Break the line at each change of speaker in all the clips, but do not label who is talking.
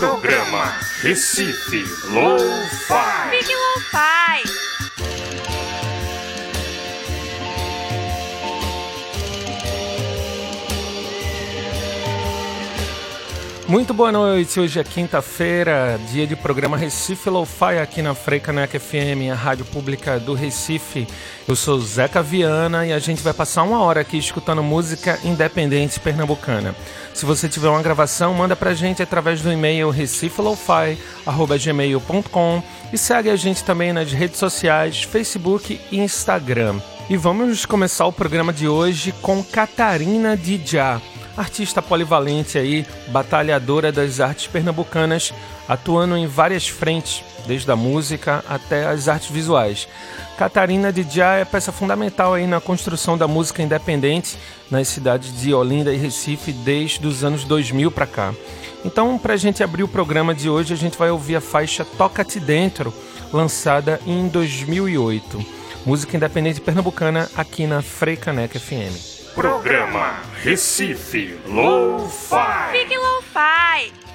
Programa Recife Lo-Fi.
Fique Lo-Fi.
Muito boa noite, hoje é quinta-feira, dia de programa Recife Lo-Fi aqui na Freicaneca FM, a rádio pública do Recife. Eu sou Zeca Viana e a gente vai passar uma hora aqui escutando música independente pernambucana. Se você tiver uma gravação, manda pra gente através do e-mail recifelofi.gmail.com e segue a gente também nas redes sociais, Facebook e Instagram. E vamos começar o programa de hoje com Catarina Dijá artista polivalente aí, batalhadora das artes pernambucanas, atuando em várias frentes, desde a música até as artes visuais. Catarina Dijá é peça fundamental aí na construção da música independente nas cidades de Olinda e Recife desde os anos 2000 para cá. Então, para a gente abrir o programa de hoje, a gente vai ouvir a faixa Toca-te Dentro, lançada em 2008. Música independente pernambucana aqui na Freicaneca FM.
Programa Recife Lo-Fi.
Fique Lo-Fi.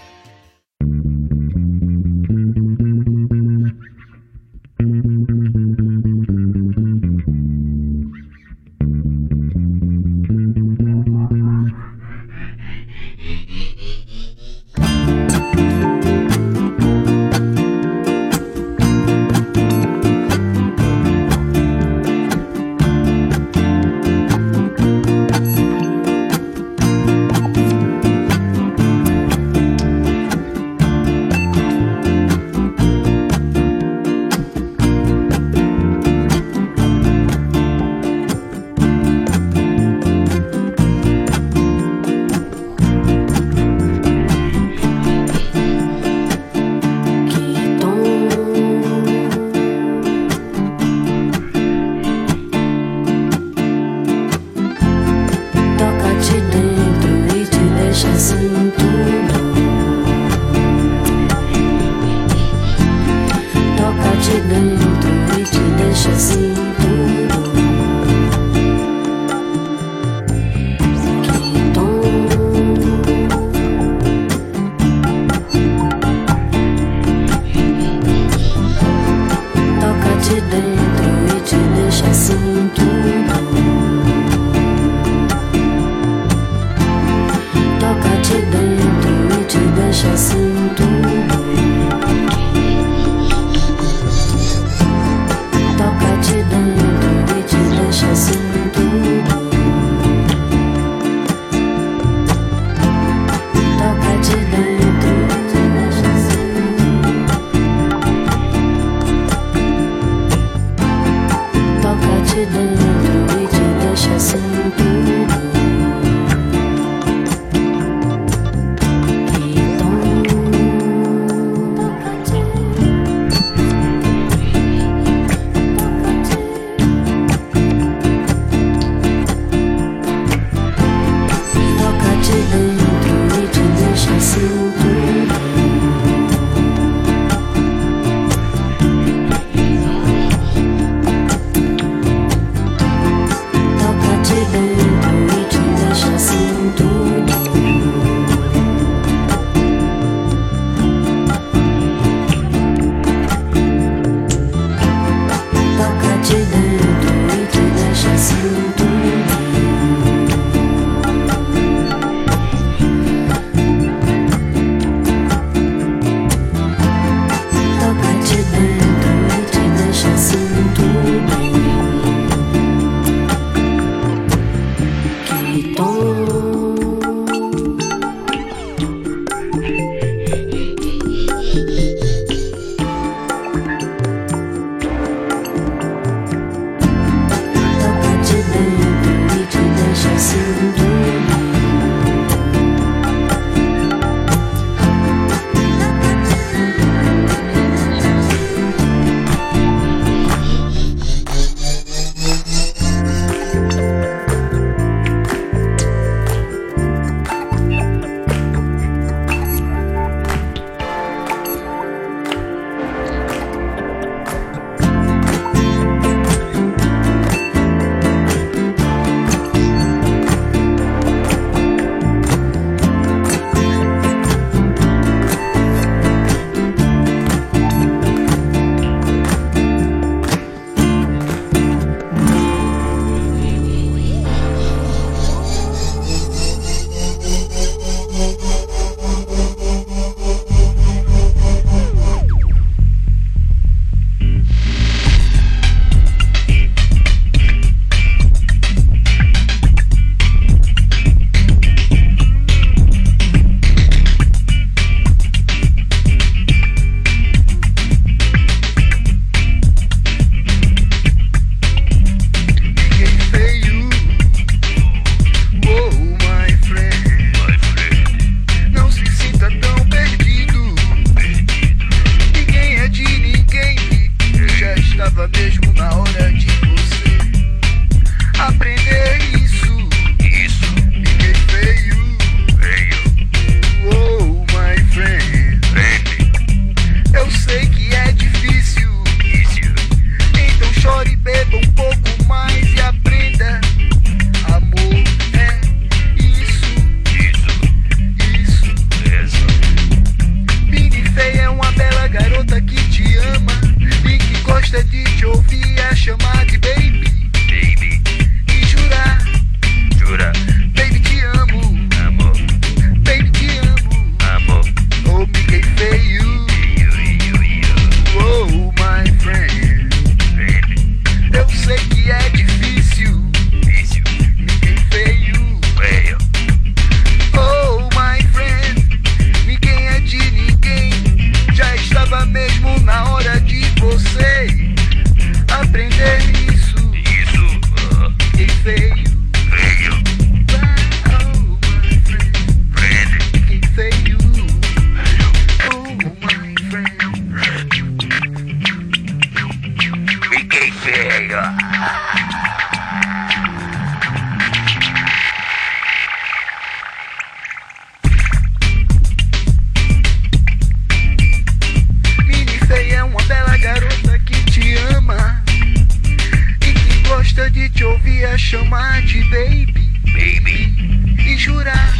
gosta de te ouvir é chamar de baby. Baby. E jurar.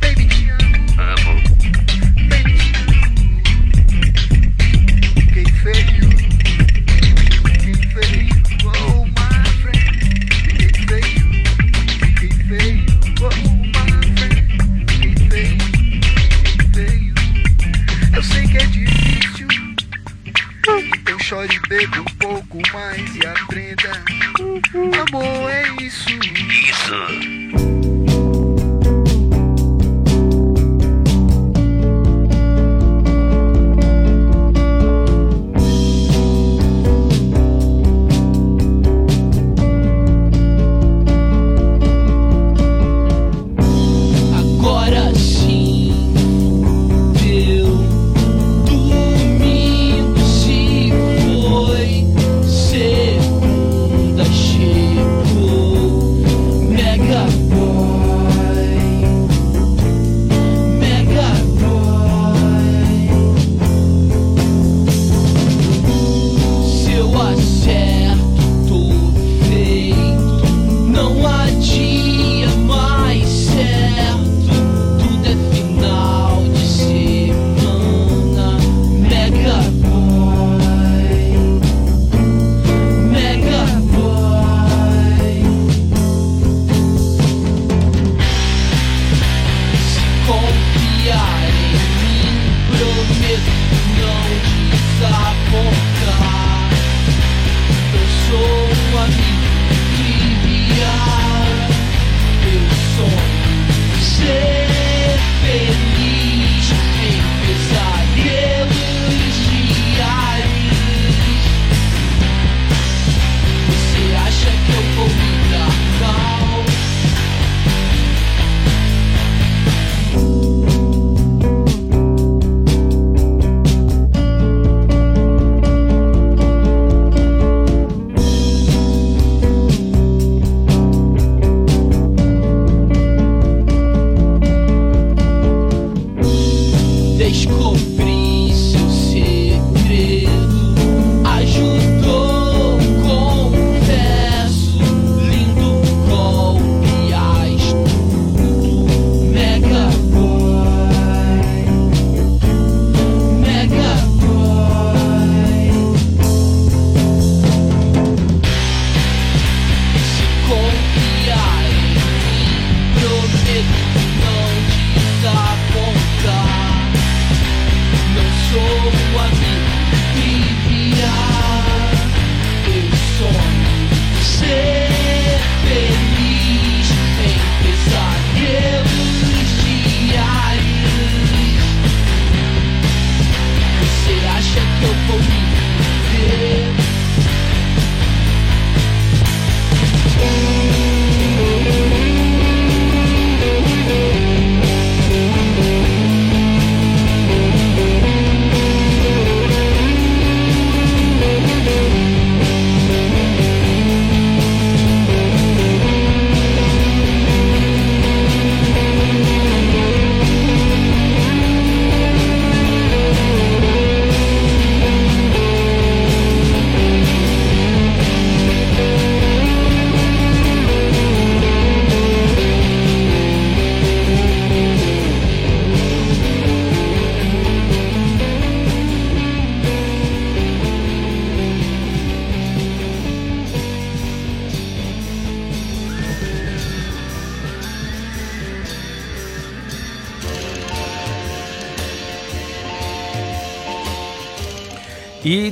Baby, te amo. Amo. Baby, te amo. Fiquei feio. Fiquei feio. Oh, my friend. Fiquei feio. Fiquei feio. Oh, my friend. Fiquei feio. Fiquei feio. Eu sei que é difícil. Eu
choro e bebo mais e aprenda. Amor é isso.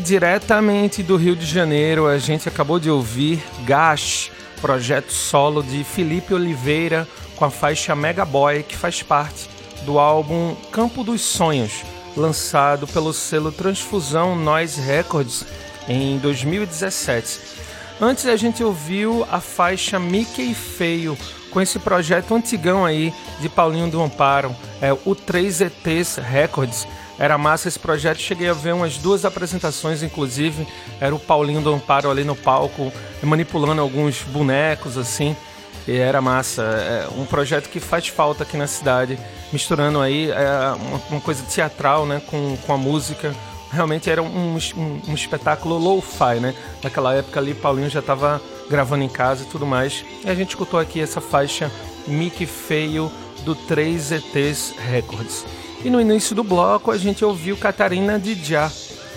Diretamente do Rio de Janeiro, a gente acabou de ouvir Gash, projeto solo de Felipe Oliveira com a faixa Mega Boy, que faz parte do álbum Campo dos Sonhos, lançado pelo selo Transfusão Noise Records em 2017. Antes a gente ouviu a faixa Mickey Feio, com esse projeto antigão aí de Paulinho do Amparo, é o 3ETs Records. Era massa esse projeto, cheguei a ver umas duas apresentações, inclusive. Era o Paulinho do Amparo ali no palco, manipulando alguns bonecos assim. E era massa. É um projeto que faz falta aqui na cidade, misturando aí é, uma, uma, coisa teatral né, com, com a música. Realmente era um, um, um espetáculo low-fi, né? Naquela época ali, Paulinho já estava gravando em casa e tudo mais. E a gente escutou aqui essa faixa Mickey Feio do 3ETs Records. E no início do bloco a gente ouviu Catarina Dijá,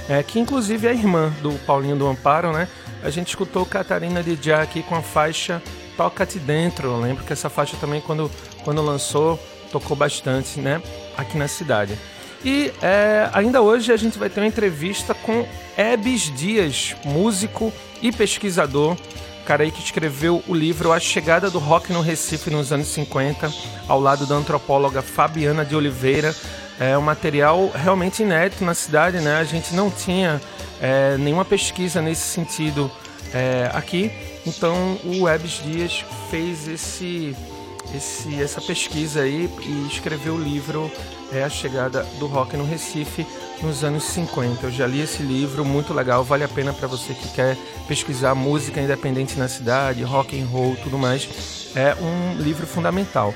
é, que inclusive é irmã do Paulinho do Amparo, né? A gente escutou Catarina Dijá aqui com a faixa Toca-te Dentro. Eu lembro que essa faixa também, quando, quando lançou, tocou bastante, né? Aqui na cidade. E é, ainda hoje a gente vai ter uma entrevista com Ebes Dias, músico e pesquisador, cara aí que escreveu o livro A Chegada do Rock no Recife nos anos 50, ao lado da antropóloga Fabiana de Oliveira. É um material realmente inédito na cidade, né? A gente não tinha é, nenhuma pesquisa nesse sentido é, aqui, então o Ebes Dias fez esse, esse, essa pesquisa aí e escreveu o livro é A Chegada do Rock no Recife nos anos 50. Eu já li esse livro, muito legal, vale a pena para você que quer pesquisar música independente na cidade, rock and roll, tudo mais. É um livro fundamental.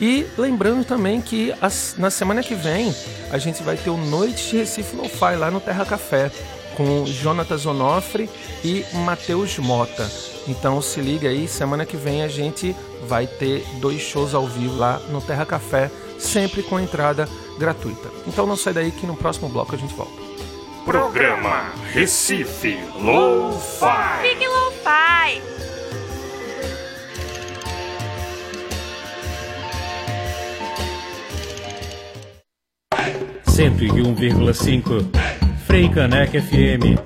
E lembrando também que as, na semana que vem a gente vai ter o Noite de Recife Lo-Fi lá no Terra Café com Jonatas Onofre e Matheus Mota. Então se liga aí, semana que vem a gente vai ter dois shows ao vivo lá no Terra Café, sempre com entrada gratuita. Então não sai daí que no próximo bloco a gente volta.
Programa Recife Lo-Fi.
Fique Lo-Fi.
Cento e um vírgula cinco Frei Caneca FM.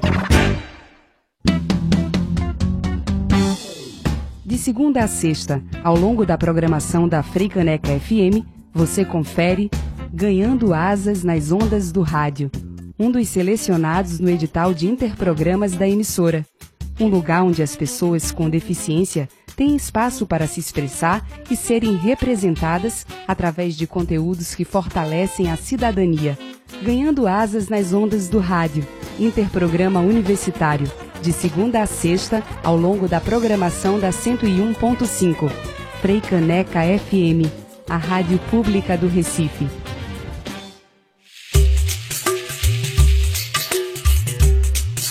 De segunda a sexta, ao longo da programação da Freicaneca FM, você confere Ganhando Asas nas Ondas do Rádio, um dos selecionados no edital de interprogramas da emissora. Um lugar onde as pessoas com deficiência têm espaço para se expressar e serem representadas através de conteúdos que fortalecem a cidadania. Ganhando Asas nas Ondas do Rádio, interprograma universitário de segunda a sexta, ao longo da programação da 101.5. Frei Caneca FM, a rádio pública do Recife.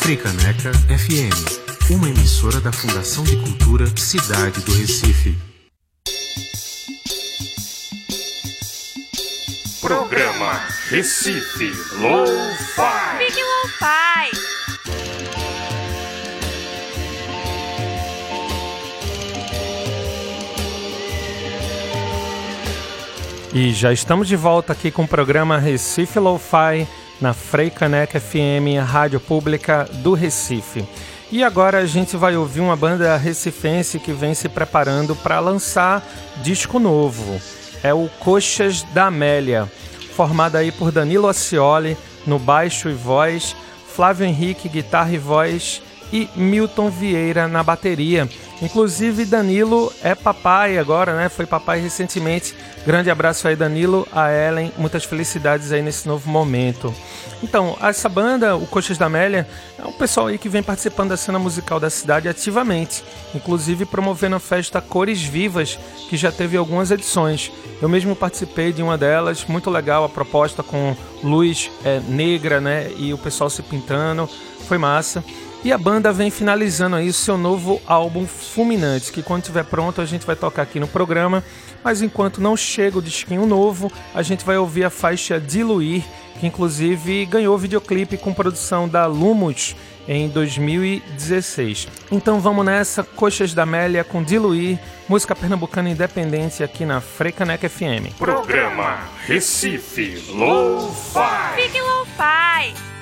Fricaneca FM, uma emissora da Fundação de Cultura Cidade do Recife.
Programa Recife Lo-Fi.
Fique Lo-Fi.
E já estamos de volta aqui com o programa Recife Lo-Fi na Frei Caneca FM, rádio pública do Recife. E agora a gente vai ouvir uma banda recifense que vem se preparando para lançar disco novo. É o Coxas da Amélia, formada aí por Danilo Ascioli no baixo e voz, Flávio Henrique guitarra e voz e Milton Vieira na bateria. Inclusive Danilo é papai agora, né? Foi papai recentemente. Grande abraço aí Danilo, a Ellen, muitas felicidades aí nesse novo momento. Então, essa banda, o Coxas da Amélia, é um pessoal aí que vem participando da cena musical da cidade ativamente, inclusive promovendo a festa Cores Vivas, que já teve algumas edições. Eu mesmo participei de uma delas, muito legal a proposta com luz é, negra, né? E o pessoal se pintando, foi massa. E a banda vem finalizando aí o seu novo álbum Fulminantes, que quando estiver pronto a gente vai tocar aqui no programa. Mas enquanto não chega o disquinho novo, a gente vai ouvir a faixa Diluir, que inclusive ganhou videoclipe com produção da Lumos em 2016. Então vamos nessa, Coxas da Amélia com Diluir, música pernambucana independente aqui na Frecanec FM.
Programa Recife Lo-Fi.
Fique Lo-Fi.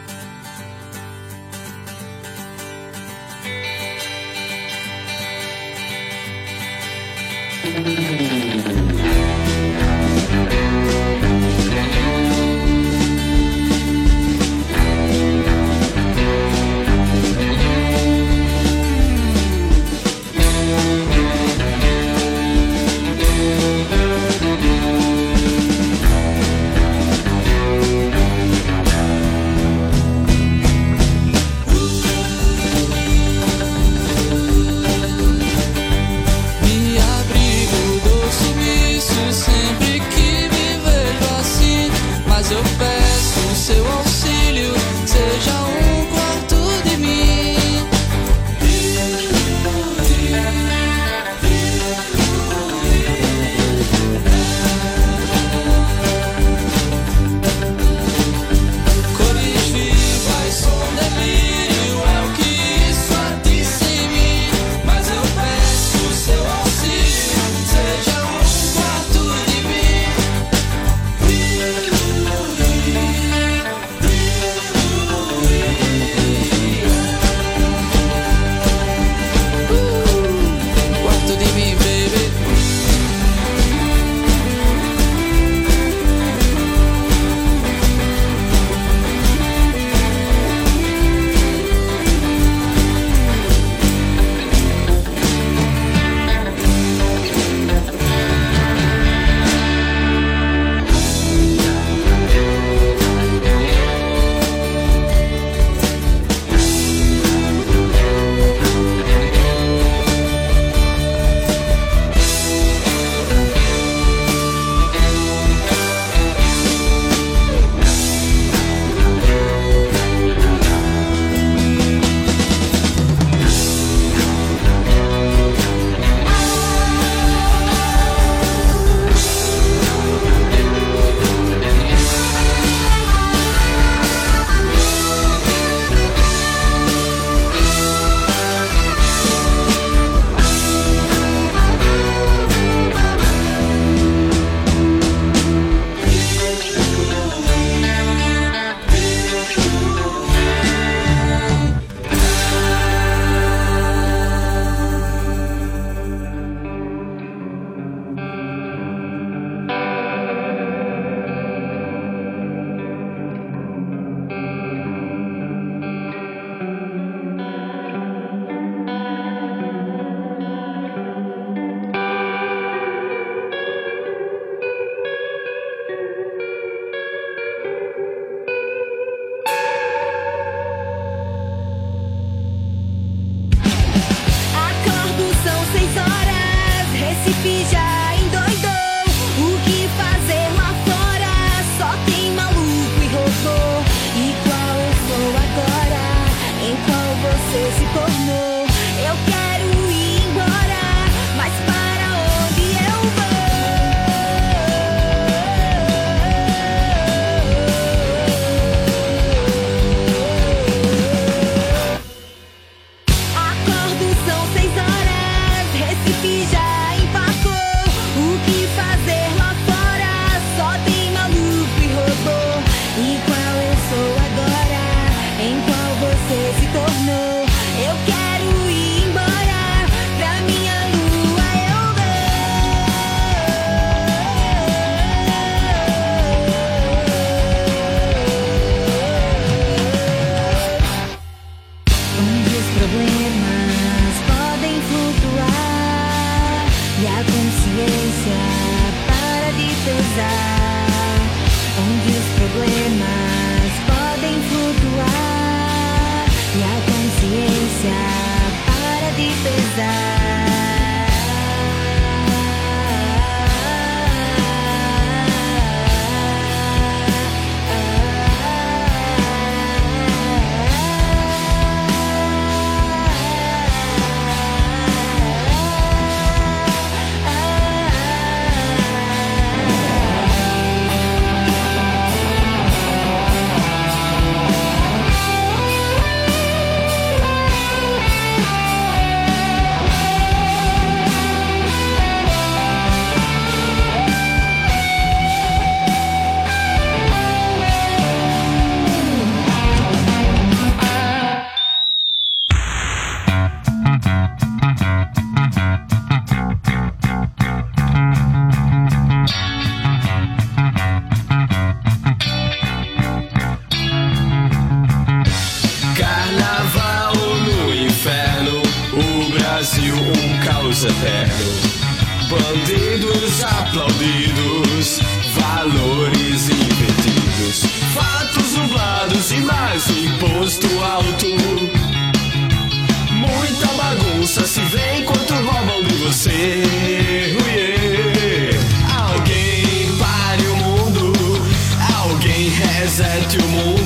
Alguém resete o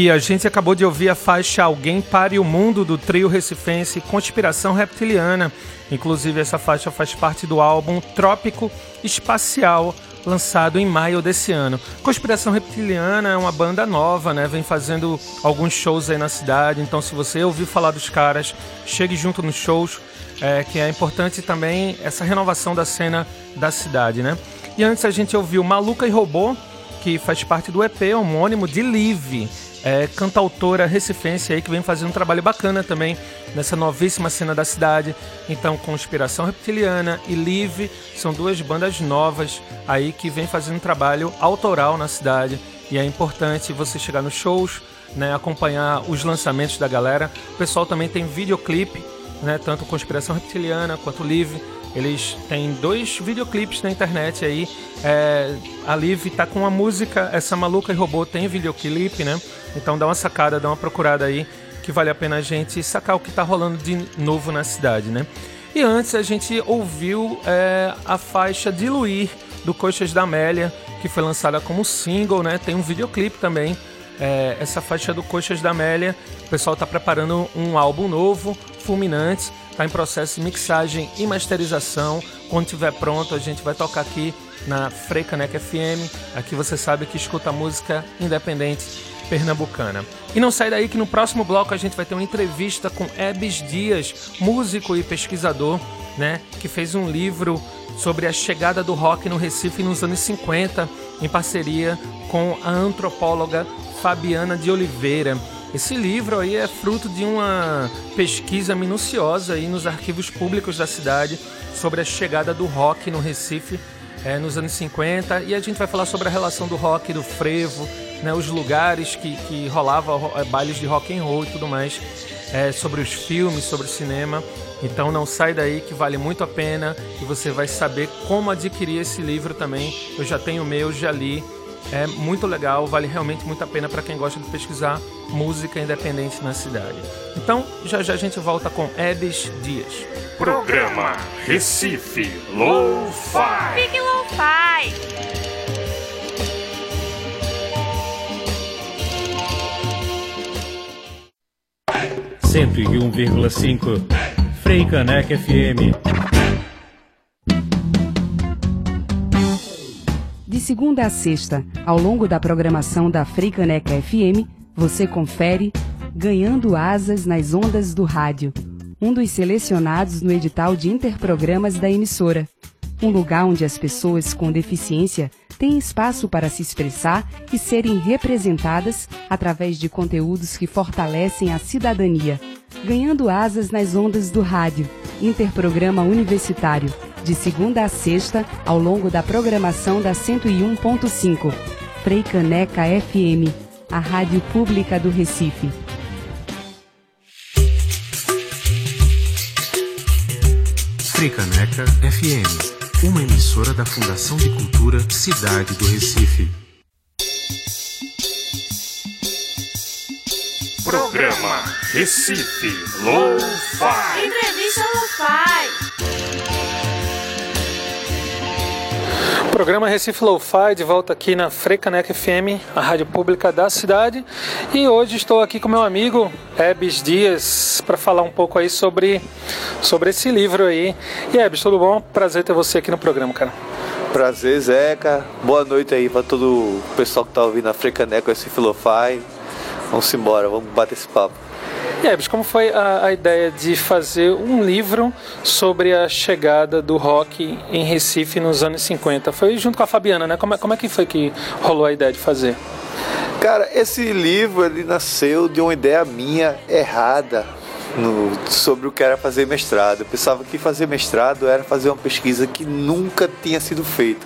E
a gente acabou de ouvir a faixa Alguém Pare o Mundo do trio recifense Conspiração Reptiliana. Inclusive, essa faixa faz parte do álbum Trópico Espacial, lançado em maio desse ano. Conspiração Reptiliana é uma banda nova, né? Vem fazendo alguns shows aí na cidade. Então, se você ouviu falar dos caras, chegue junto nos shows, é, que é importante também essa renovação da cena da cidade, né? E antes a gente ouviu Maluca e Robô, que faz parte do EP homônimo de Live, é, cantautora recifense aí que vem fazendo um trabalho bacana também nessa novíssima cena da cidade. Então, Conspiração Reptiliana e Live são duas bandas novas aí que vem fazendo um trabalho autoral na cidade e é importante você chegar nos shows, né, acompanhar os lançamentos da galera. O pessoal também tem videoclipe, né, tanto Conspiração Reptiliana quanto Live. Eles têm dois videoclipes na internet aí. É, a Liv tá com uma música, essa maluca e robô tem videoclipe, né? Então dá uma sacada, dá uma procurada aí, que vale a pena a gente sacar o que tá rolando de novo na cidade, né? E antes a gente ouviu é, a faixa Diluir do Coxas da Amélia, que foi lançada como single, né? Tem um videoclipe também. É, essa faixa do Coxas da Amélia, o pessoal tá preparando um álbum novo, Fulminante, tá em processo de mixagem e masterização. Quando estiver pronto, a gente vai tocar aqui na Freicaneca FM. Aqui você sabe que escuta música independente pernambucana. E não sai daí que no próximo bloco a gente vai ter uma entrevista com Ebes Dias, músico e pesquisador, né, que fez um livro sobre a chegada do rock no Recife nos anos 50, em parceria com a antropóloga Fabiana de Oliveira. Esse livro aí é fruto de uma pesquisa minuciosa aí nos arquivos públicos da cidade sobre a chegada do rock no Recife é, nos anos 50 e a gente vai falar sobre a relação do rock, do frevo, né, os lugares que, que rolava é, bailes de rock and roll e tudo mais, é, sobre os filmes, sobre o cinema. Então não sai daí que vale muito a pena e você vai saber como adquirir esse livro também. Eu já tenho o meu, já li. É muito legal, vale realmente muito a pena para quem gosta de pesquisar música independente na cidade. Então, já já a gente volta com Ebes Dias.
Programa Recife Lo-Fi.
Big Lo-Fi.
Cento e um vírgula cinco. Frei Caneca FM.
Segunda a sexta, ao longo da programação da Freicaneca FM, você confere Ganhando Asas nas Ondas do Rádio, um dos selecionados no edital de interprogramas da emissora. Um lugar onde as pessoas com deficiência têm espaço para se expressar e serem representadas através de conteúdos que fortalecem a cidadania. Ganhando Asas nas Ondas do Rádio, interprograma universitário, de segunda a sexta, ao longo da programação da 101.5. Frei Caneca FM, a rádio pública do Recife.
Fricaneca FM, uma emissora da Fundação de Cultura Cidade do Recife.
Programa Recife Lo-Fi.
Entrevista Lo-Fi.
Programa Recife Lo-Fi de volta aqui na Frecanec FM, a rádio pública da cidade. E hoje estou aqui com meu amigo Ebes Dias para falar um pouco aí sobre, sobre esse livro aí. E Ebes, tudo bom? Prazer ter você aqui no programa, cara.
Prazer, Zeca. Boa noite aí para todo o pessoal que tá ouvindo a Frecaneco esse Filofy. Vamos embora, vamos bater esse papo.
E Ebes, como foi a, a, ideia de fazer um livro sobre a chegada do rock em Recife nos anos 50? Foi junto com a Fabiana, né? Como é, como é que foi que rolou a ideia de fazer?
Cara, esse livro ele nasceu de uma ideia minha errada no, sobre o que era fazer mestrado. Eu pensava que fazer mestrado era fazer uma pesquisa que nunca tinha sido feita.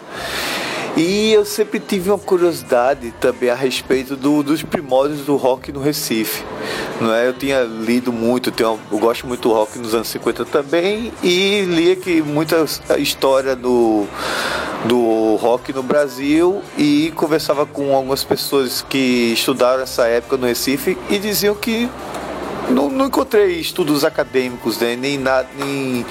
E eu sempre tive uma curiosidade também a respeito do, dos primórdios do rock no Recife. Não é? Eu tinha lido muito, tenho, eu gosto muito do rock nos anos 50 também, e lia que muita história do, do rock no Brasil e conversava com algumas pessoas que estudaram essa época no Recife e diziam que não, não encontrei estudos acadêmicos, né? nem, nada, nem,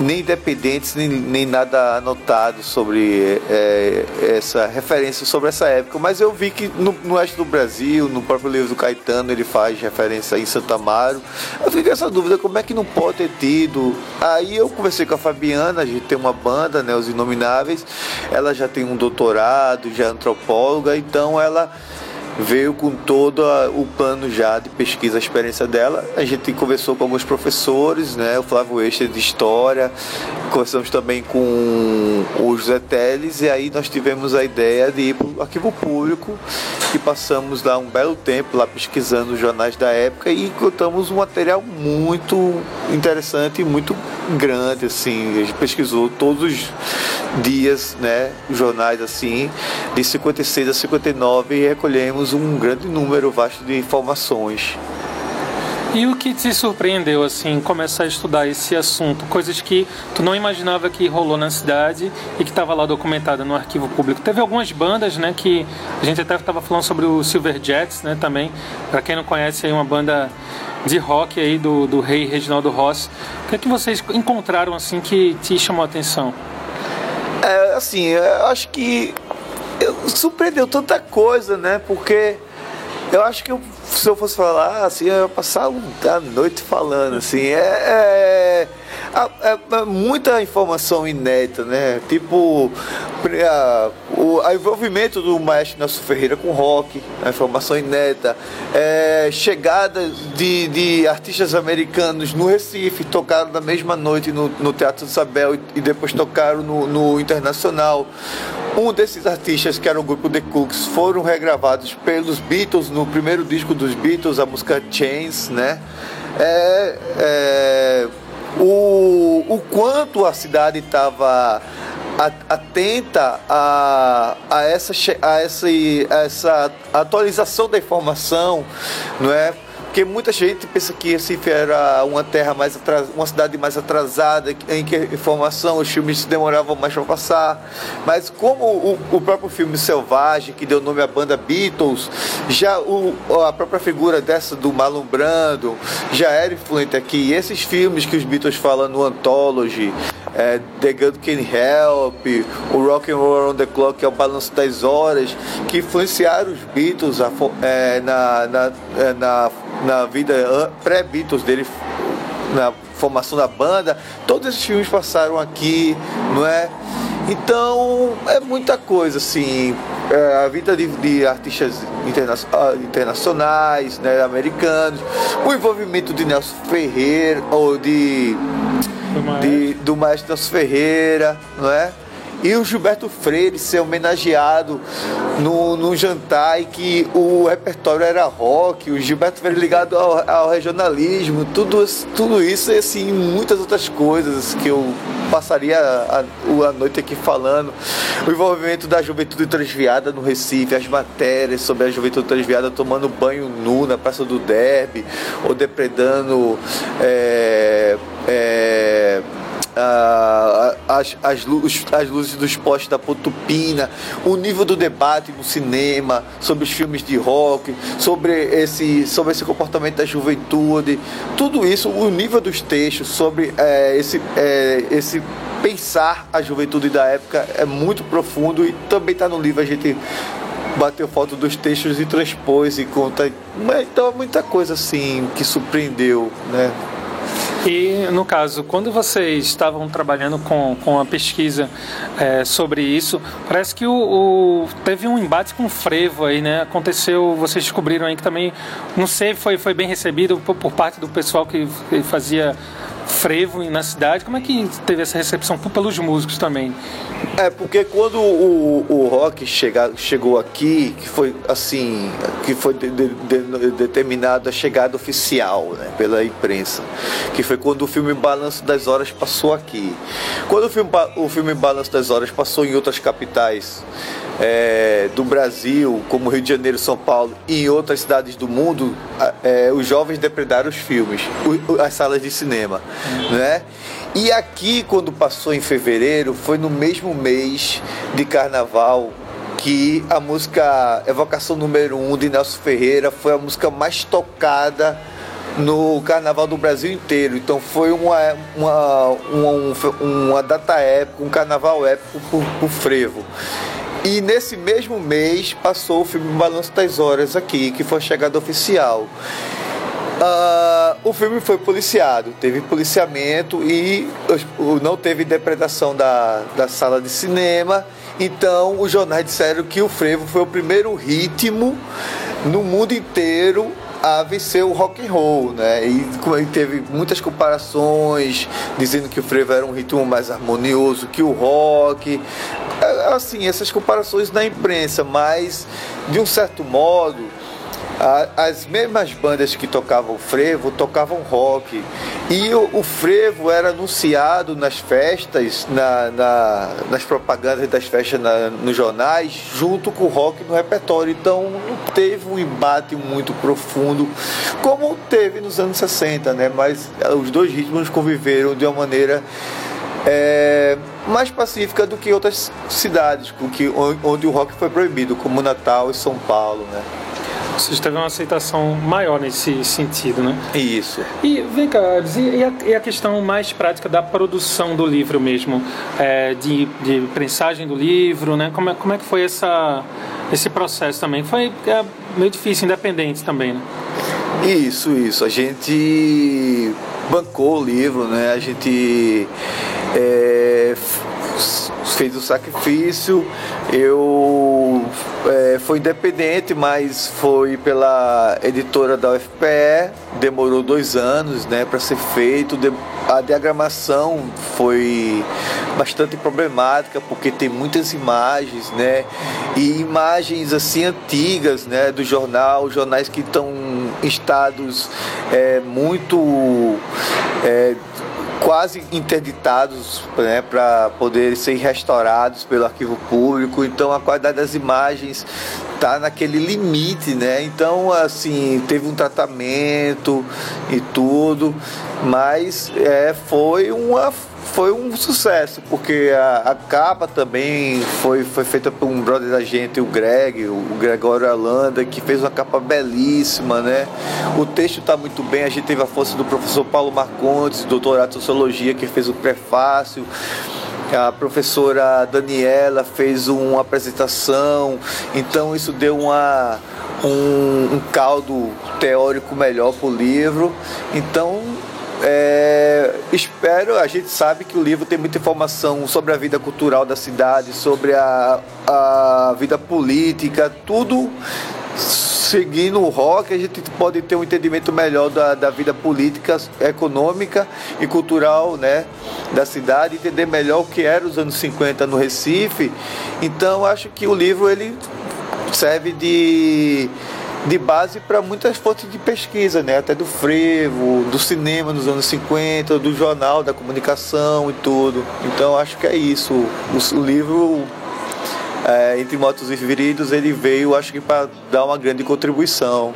nem independentes, nem, nem nada anotado sobre é, essa referência sobre essa época. Mas eu vi que no, no oeste do Brasil, no próprio livro do Caetano, ele faz referência em Santa Amaro. Eu fiquei com essa dúvida, como é que não pode ter tido? Aí eu conversei com a Fabiana, a gente tem uma banda, né, Os Inomináveis. Ela já tem um doutorado, já é antropóloga, então ela veio com todo o plano já de pesquisa, a experiência dela. A gente conversou com alguns professores, né? O Flávio Extra de História, conversamos também com o José Teles, e aí nós tivemos a ideia de ir para o arquivo público e passamos lá um belo tempo lá pesquisando os jornais da época e encontramos um material muito interessante e muito grande, assim. A gente pesquisou todos os dias, né? Jornais assim, de 56 a 59 e recolhemos um grande número vasto de informações.
E o que te surpreendeu, assim, começar a estudar esse assunto? Coisas que tu não imaginava que rolou na cidade e que estava lá documentada no arquivo público. Teve algumas bandas, né, que a gente até estava falando sobre o Silver Jets, né, também. Para quem não conhece, aí uma banda de rock aí do, do rei Reginaldo Ross. O que é que vocês encontraram, assim, que te chamou a atenção?
É, assim, eu acho que surpreendeu tanta coisa, né? Porque eu acho que eu, se eu fosse falar assim, eu ia passar a noite falando, assim. É, é, a- a- muita informação inédita, né? Tipo, a- o a envolvimento do maestro Nelson Ferreira com rock, a informação inédita, é, chegada de, de artistas americanos no Recife, tocaram na mesma noite no, no Teatro Isabel e, e depois tocaram no, no Internacional. Um desses artistas, que era o grupo The Cooks, foram regravados pelos Beatles no primeiro disco dos Beatles, a música Chains, né? É, é, o, o quanto a cidade estava atenta a, a, essa, a, essa, a essa atualização da informação, não é? Porque muita gente pensa que Recife era uma terra mais uma cidade mais atrasada, em que a informação, os filmes demoravam mais para passar. Mas como o, o próprio filme Selvagem, que deu nome à banda Beatles, já o, a própria figura dessa do Marlon Brando já era influente aqui. E esses filmes que os Beatles falam no Anthology, é, The God Can Help, o Rock and Roll on the Clock, que é o Balanço das Horas, que influenciaram os Beatles a é, na, na, é, na, na vida pré-Beatles dele, na formação da banda. Todos esses filmes passaram aqui, não é? Então é muita coisa, assim. É, a vida de, de artistas interna- ah, internacionais, né, americanos, o envolvimento de Nelson Ferreira, ou de de- do maestro Nelson Ferreira, não é? E o Gilberto Freire ser homenageado no, no jantar e que o repertório era rock, o Gilberto Freire ligado ao, ao regionalismo, tudo, isso- tudo isso e assim, muitas outras coisas que eu passaria a, a noite aqui falando. O envolvimento da juventude transviada no Recife, as matérias sobre a juventude transviada tomando banho nu na Praça do Derby, ou depredando. é, é, ah, as, as, luz, as luzes dos postes da Potupina, o nível do debate no cinema, sobre os filmes de rock, sobre esse, sobre esse comportamento da juventude, tudo isso, o nível dos textos, sobre eh, esse, eh, esse pensar a juventude da época é muito profundo e também está no livro a gente bateu foto dos textos e transpôs e conta. Então é muita coisa assim que surpreendeu, né?
E, no caso, quando vocês estavam trabalhando com, com a pesquisa é, sobre isso, parece que o, o- teve um embate com o frevo aí, né? Aconteceu, vocês descobriram aí que também, não sei, foi, foi bem recebido por, por parte do pessoal que, fazia frevo na cidade. Como é que teve essa recepção pelos músicos também?
É, porque quando o, o rock chega, chegou aqui, que foi assim, que foi de- de- de- determinada a chegada oficial né, pela imprensa, que foi quando o filme Balanço das Horas passou aqui. Quando o filme, o filme Balanço das Horas passou em outras capitais é, do Brasil, como Rio de Janeiro, São Paulo e em outras cidades do mundo, é, os jovens depredaram os filmes, as salas de cinema, né? E aqui, quando passou em fevereiro, foi no mesmo mês de carnaval que a música Evocação número 1 um de Nelson Ferreira foi a música mais tocada no carnaval do Brasil inteiro. Então foi uma, uma, uma, um- uma data épica, um carnaval épico por, por frevo. E nesse mesmo mês passou o filme Balanço das Horas aqui, que foi a chegada oficial. Ah, o filme foi policiado, teve policiamento e o- não teve depredação da, da sala de cinema. Então os jornais disseram que o frevo foi o primeiro ritmo no mundo inteiro a vencer o rock and roll, né? E teve muitas comparações dizendo que o frevo era um ritmo mais harmonioso que o rock. É, Assim, essas comparações na imprensa, mas de um certo modo as mesmas bandas que tocavam frevo tocavam rock e o, o frevo era anunciado nas festas, na, na- nas propagandas das festas na- nos jornais, junto com o rock no repertório. Então não teve um embate muito profundo como teve nos anos 60, né? Mas eh, os dois ritmos conviveram de uma maneira é, mais pacífica do que outras cidades, com que, onde o rock foi proibido, como Natal e São Paulo, né?
Vocês teve uma aceitação maior nesse sentido, né?
Isso.
E vem cá, e a, e a questão mais prática da produção do livro mesmo, é, de, de prensagem do livro, né? Como é, como é que foi essa, esse processo também? Foi é, meio difícil, independente também, né?
Isso, isso. A gente bancou o livro, né? A gente é, fez o sacrifício. Eu é, foi independente, mas foi pela editora da UFPE. Demorou dois anos, né, para ser feito. A diagramação foi bastante problemática porque tem muitas imagens, né, e imagens assim antigas, né, do jornal, jornais que estão em estados é, muito é, quase interditados né, para poder ser restaurados pelo arquivo público. Então a qualidade das imagens está naquele limite, né? Então assim teve um tratamento e tudo, mas é, foi uma foi um sucesso, porque a, a capa também foi, foi feita por um brother da gente, o Greg, o Gregório Alanda, que fez uma capa belíssima, né? O texto está muito bem, a gente teve a força do professor Paulo Marcondes, doutorado em Sociologia, que fez o prefácio. A professora Daniela fez uma apresentação, então isso deu uma, um, um caldo teórico melhor para o livro. Então é, espero, a gente sabe que o livro tem muita informação sobre a vida cultural da cidade, sobre a, a vida política, tudo seguindo o rock, a gente pode ter um entendimento melhor da, da vida política, econômica e cultural né, da cidade, entender melhor o que era os anos 50 no Recife. Então acho que o livro ele serve de de base para muitas fontes de pesquisa, né? até do frevo, do cinema nos anos 50, do jornal, da comunicação e tudo. Então acho que é isso. O, o livro, é, Entre Motos e Viridos, ele veio, acho que para dar uma grande contribuição.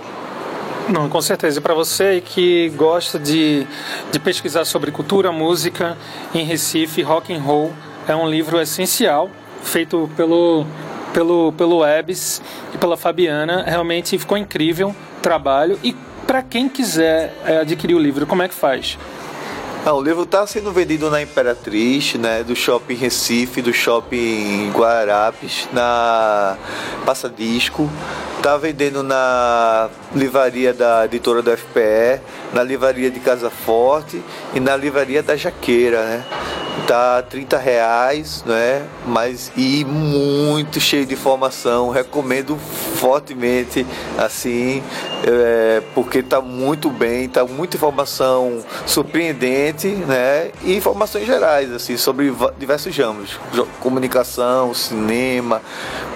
Não, com certeza. Para você que gosta de, de pesquisar sobre cultura, música em Recife, rock and roll, é um livro essencial, feito pelo pelo pelo Ebs e pela Fabiana. Realmente ficou incrível o trabalho. E para quem quiser é, adquirir o livro, como é que faz?
Ah, o livro está sendo vendido na Imperatriz, né, do Shopping Recife, do Shopping Guararapes, na Passadisco. Está vendendo na livraria da editora da FPE, na livraria de Casa Forte e na livraria da Jaqueira, né? Tá 30 reais, né? Mas e muito cheio de informação. Recomendo fortemente, assim, é, porque tá muito bem, tá muita informação surpreendente, né? E informações gerais, assim, sobre diversos ramos, comunicação, cinema,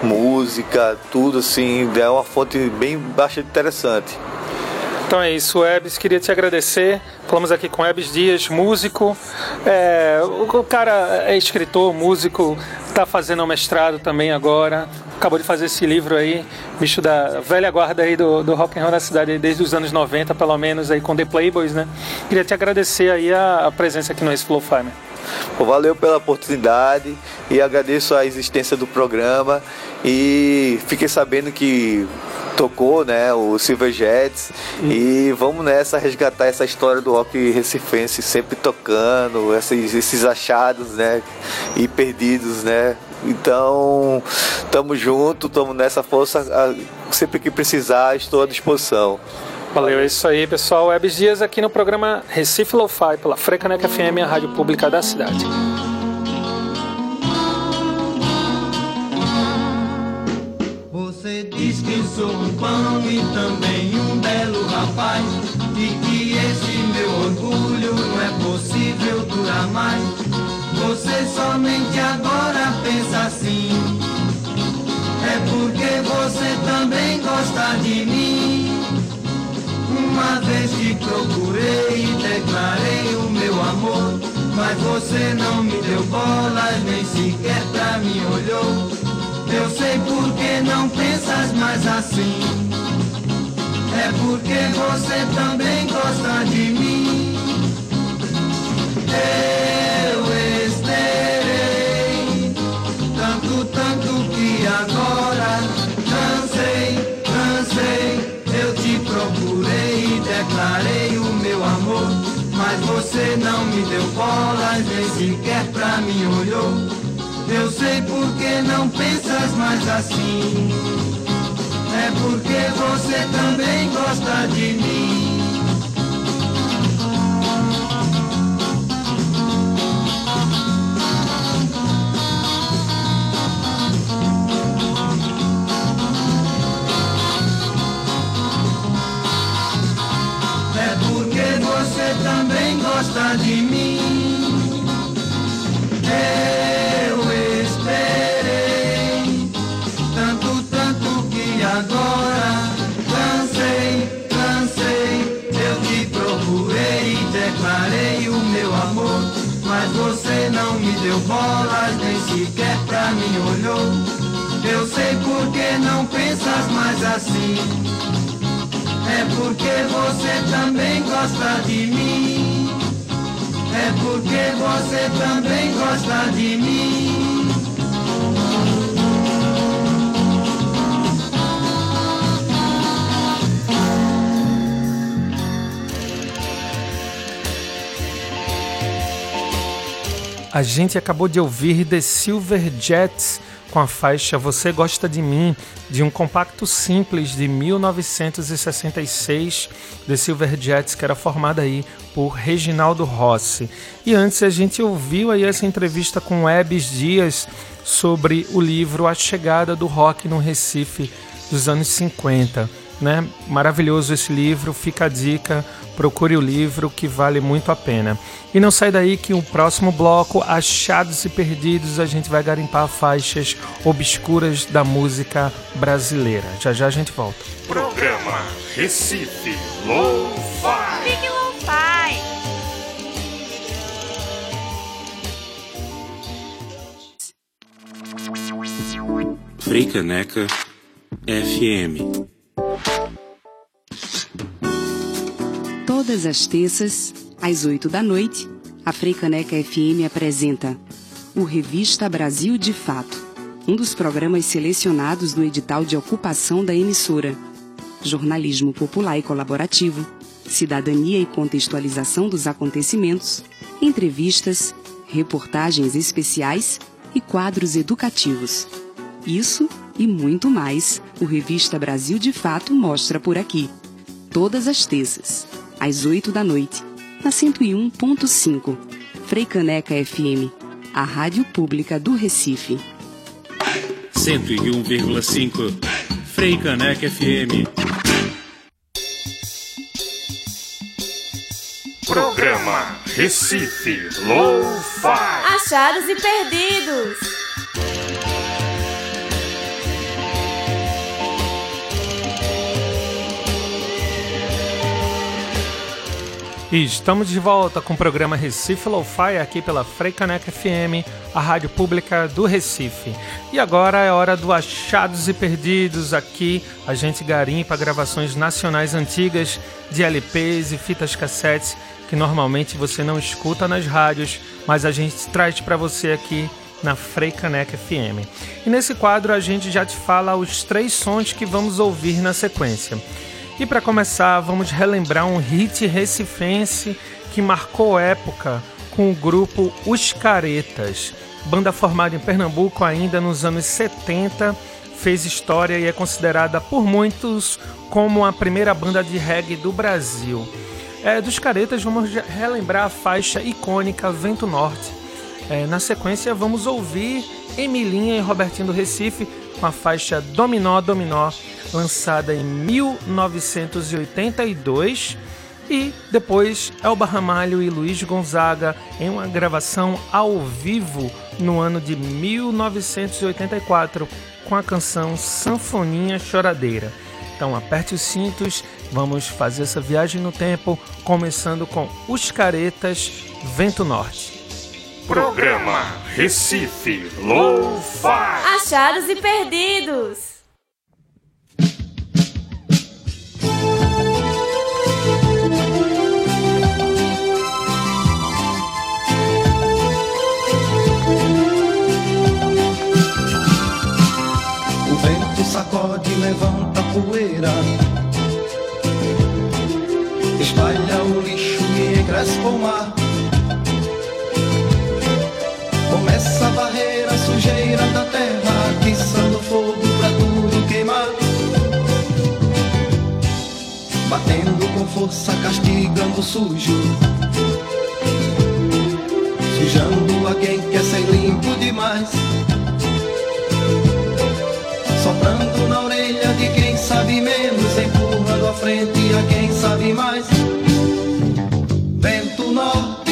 música, tudo assim. É uma fonte bem bastante interessante.
Então é isso, Ebs, queria te agradecer. Falamos aqui com Ebs Dias, músico. É, o, cara é escritor, músico, está fazendo um mestrado também agora. Acabou de fazer esse livro aí, bicho da velha guarda aí do, do rock and roll na cidade desde os anos 90, pelo menos, aí com The Playboys, né? Queria te agradecer aí a, a presença aqui no Flow Fire.
Valeu pela oportunidade e agradeço a existência do programa e fiquei sabendo que tocou, né, o Silver Jets e vamos nessa resgatar essa história do rock recifense sempre tocando, esses, esses achados, né, e perdidos, né. Então, tamo junto, tamo nessa força, a- sempre que precisar, estou à disposição.
Valeu, é isso aí, pessoal. Ebs Dias aqui no programa Recife Lo-Fi, pela Frecaneca FM, a rádio pública da cidade.
Você diz que sou um pão e também um belo rapaz E que esse meu orgulho não é possível durar mais Você somente agora pensa assim É porque você também gosta de mim vez te procurei e declarei o meu amor Mas você não me deu bolas, nem sequer pra mim olhou eu sei por que não pensas mais assim. É porque você também gosta de mim. Eu declarei o meu amor. Mas você não me deu bolas, nem sequer pra mim olhou. Eu sei por que não pensas mais assim. É porque você também gosta de mim.
Bolas, nem sequer pra mim olhou. Eu sei por que não pensas mais assim. É porque você também gosta de mim. É porque você também gosta de mim.
A gente acabou de ouvir The Silver Jets com a faixa Você Gosta de Mim, de um compacto simples de 1966, The Silver Jets, que era formada aí por Reginaldo Rossi. E antes a gente ouviu aí essa entrevista com Ebes Dias sobre o livro A Chegada do Rock no Recife dos anos 50. Né? Maravilhoso esse livro, fica a dica, procure o livro que vale muito a pena. E não sai daí que o próximo bloco, Achados e Perdidos, a gente vai garimpar faixas obscuras da música brasileira. Já já a gente volta.
Programa Recife Lo-Fi.
Big Lo-Fi.
Freicaneca FM.
Todas as terças, às 8 da noite, a Freicaneca FM apresenta o Revista Brasil de Fato, um dos programas selecionados no edital de ocupação da emissora. Jornalismo popular e colaborativo, cidadania e contextualização dos acontecimentos, entrevistas, reportagens especiais e quadros educativos. Isso e muito mais o Revista Brasil de Fato mostra por aqui. Todas as terças, às 8 da noite, na 101.5, Freicaneca FM, a rádio pública do Recife.
101,5 Freicaneca FM.
Programa Recife Lo-Fi.
Achados e perdidos.
Estamos de volta com o programa Recife Lo-Fi aqui pela Freicaneca FM, a rádio pública do Recife. E agora é hora do Achados e Perdidos aqui. A gente garimpa gravações nacionais antigas de LPs e fitas cassetes que normalmente você não escuta nas rádios, mas a gente traz para você aqui na Freicaneca FM. E nesse quadro a gente já te fala os três sons que vamos ouvir na sequência. E para começar, vamos relembrar um hit recifense que marcou época com o grupo Os Caretas. Banda formada em Pernambuco ainda nos anos 70, fez história e é considerada por muitos como a primeira banda de reggae do Brasil. É, dos Caretas, vamos relembrar a faixa icônica Vento Norte. É, na sequência, vamos ouvir Emilinha e Robertinho do Recife com a faixa Dominó Dominó, lançada em 1982, e depois Elba Ramalho e Luiz Gonzaga em uma gravação ao vivo no ano de 1984 com a canção Sanfoninha Choradeira. Então aperte os cintos, vamos fazer essa viagem no tempo, começando com Os Caretas, Vento Norte.
Programa Recife Lo-Fi.
Achados e perdidos.
O vento sacode, levanta a poeira. Espalha o lixo e encrespa o mar. Batendo com força, castigando sujo. Sujando a quem quer ser limpo demais. Soprando na orelha de quem sabe menos, empurrando à frente a quem sabe mais. Vento norte,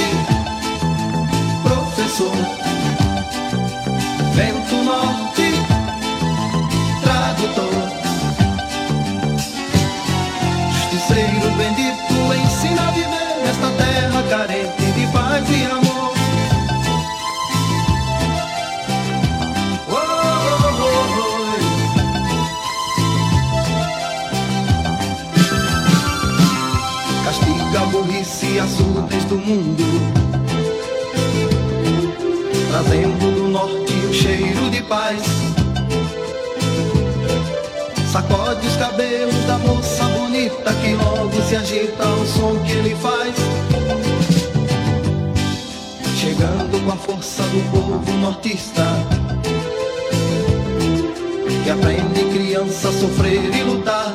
professor. Amor. Oh, oh, oh, Castiga a burrice açudes do mundo. Trazendo do norte o um cheiro de paz. Sacode os cabelos da moça bonita Que logo se agita ao som que ele faz. chegando com a força do povo nortista que aprende criança a sofrer e lutar,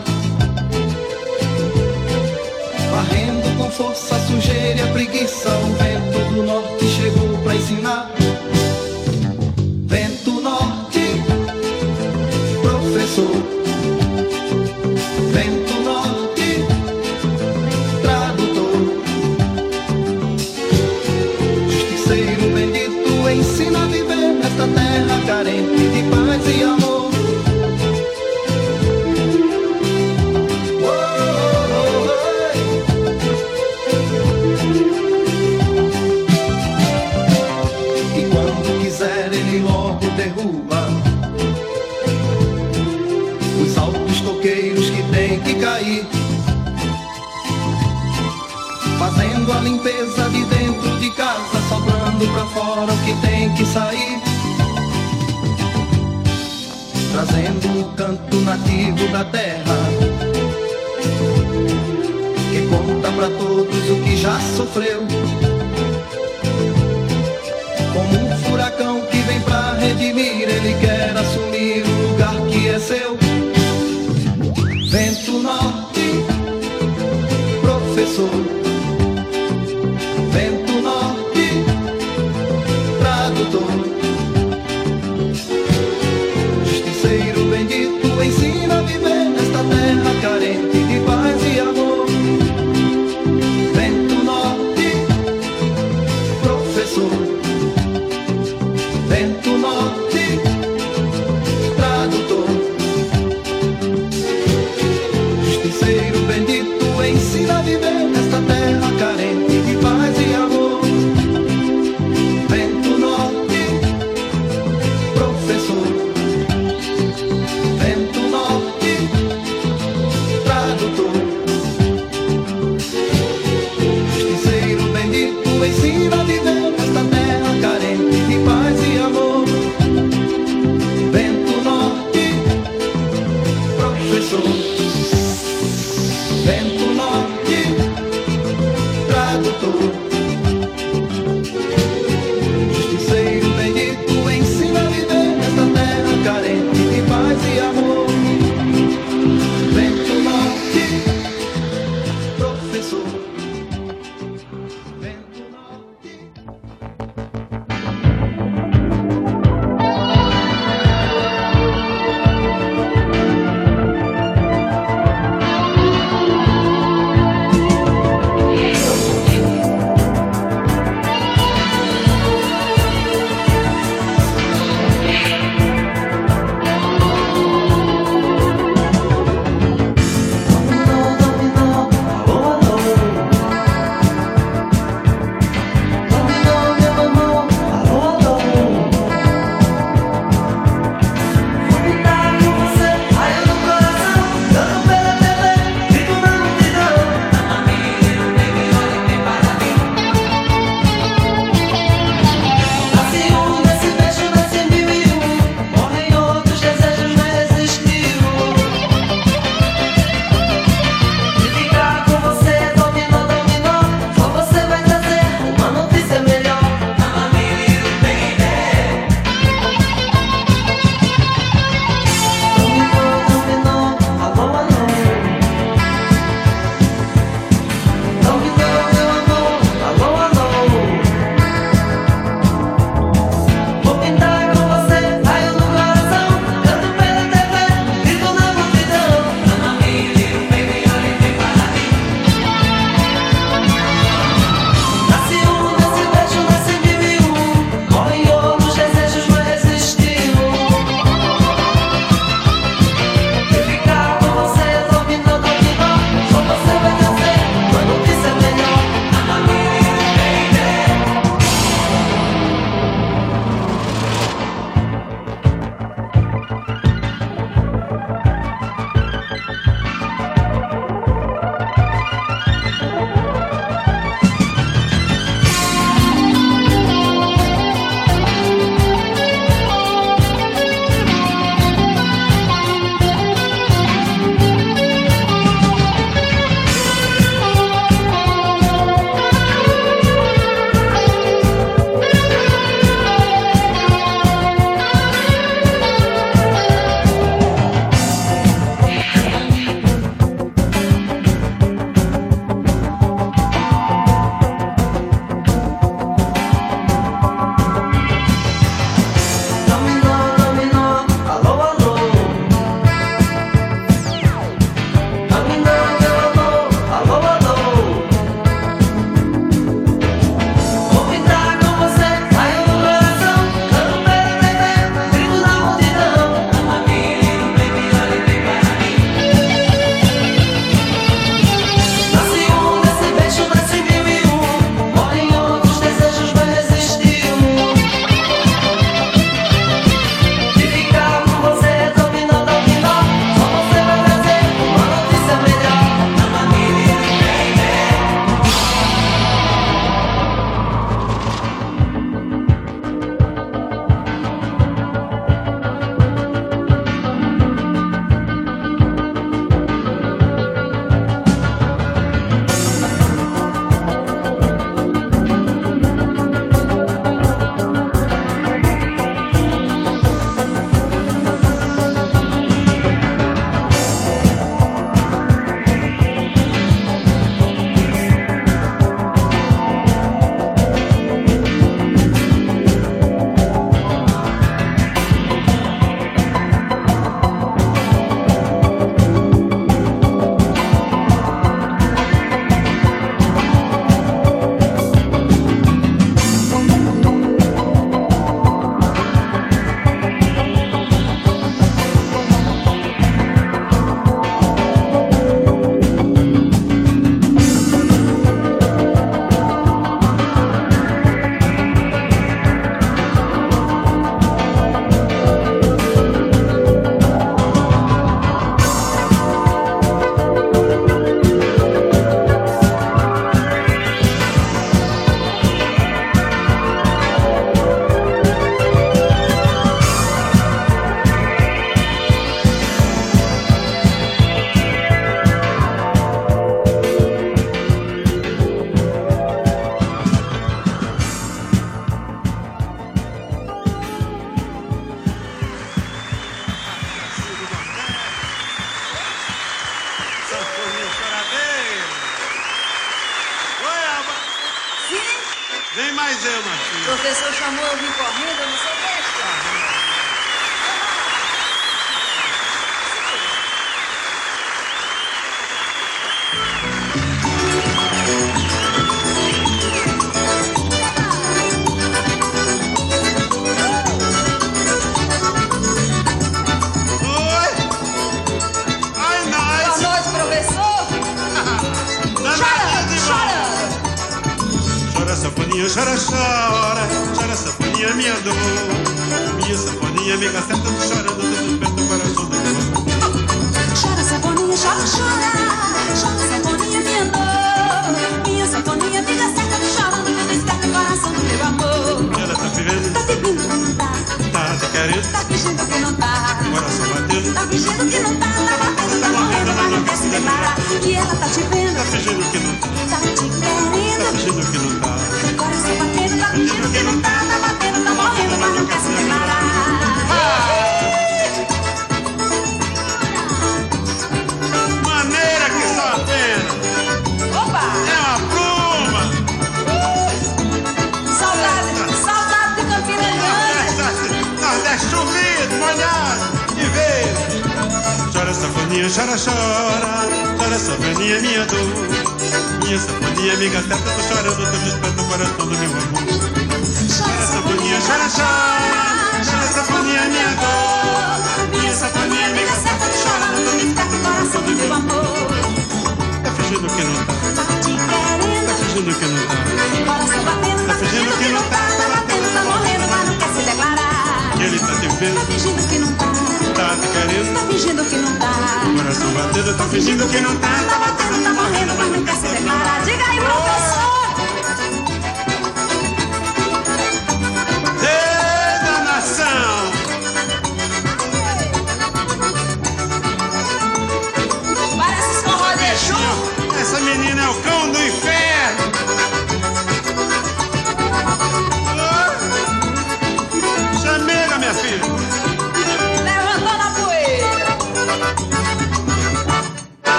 varrendo com força a sujeira e a preguiça. O vento do norte chegou para ensinar.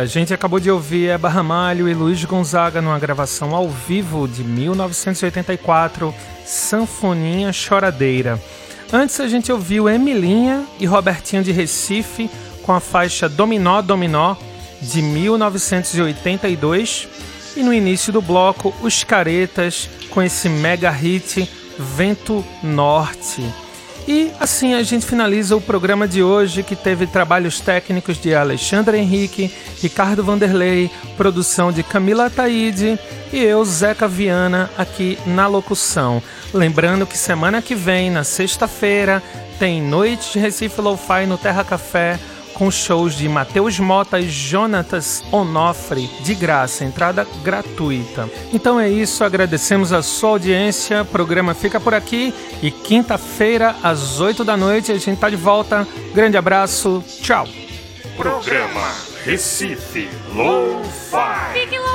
a
gente acabou de ouvir Eba Ramalho e Luiz Gonzaga numa gravação ao vivo de 1984, Sanfoninha Choradeira. Antes a gente ouviu Emilinha e Robertinho de Recife com a faixa Dominó Dominó de 1982 e no início do bloco Os Caretas com esse mega hit Vento Norte. E assim a gente finaliza o programa de hoje, que teve trabalhos técnicos de Alexandre Henrique, Ricardo Vanderlei, produção de Camila Ataide e eu, Zeca Viana, aqui na locução. Lembrando que semana que vem, na sexta-feira, tem Noite de Recife Lo-Fi no Terra Café com shows de Matheus Mota e Jonatas Onofre, de graça, entrada gratuita. Então é isso, agradecemos a sua audiência, o programa fica por aqui e quinta-feira às 8 da noite a gente tá de volta. Grande abraço, tchau.
Programa Recife Lo-Fi.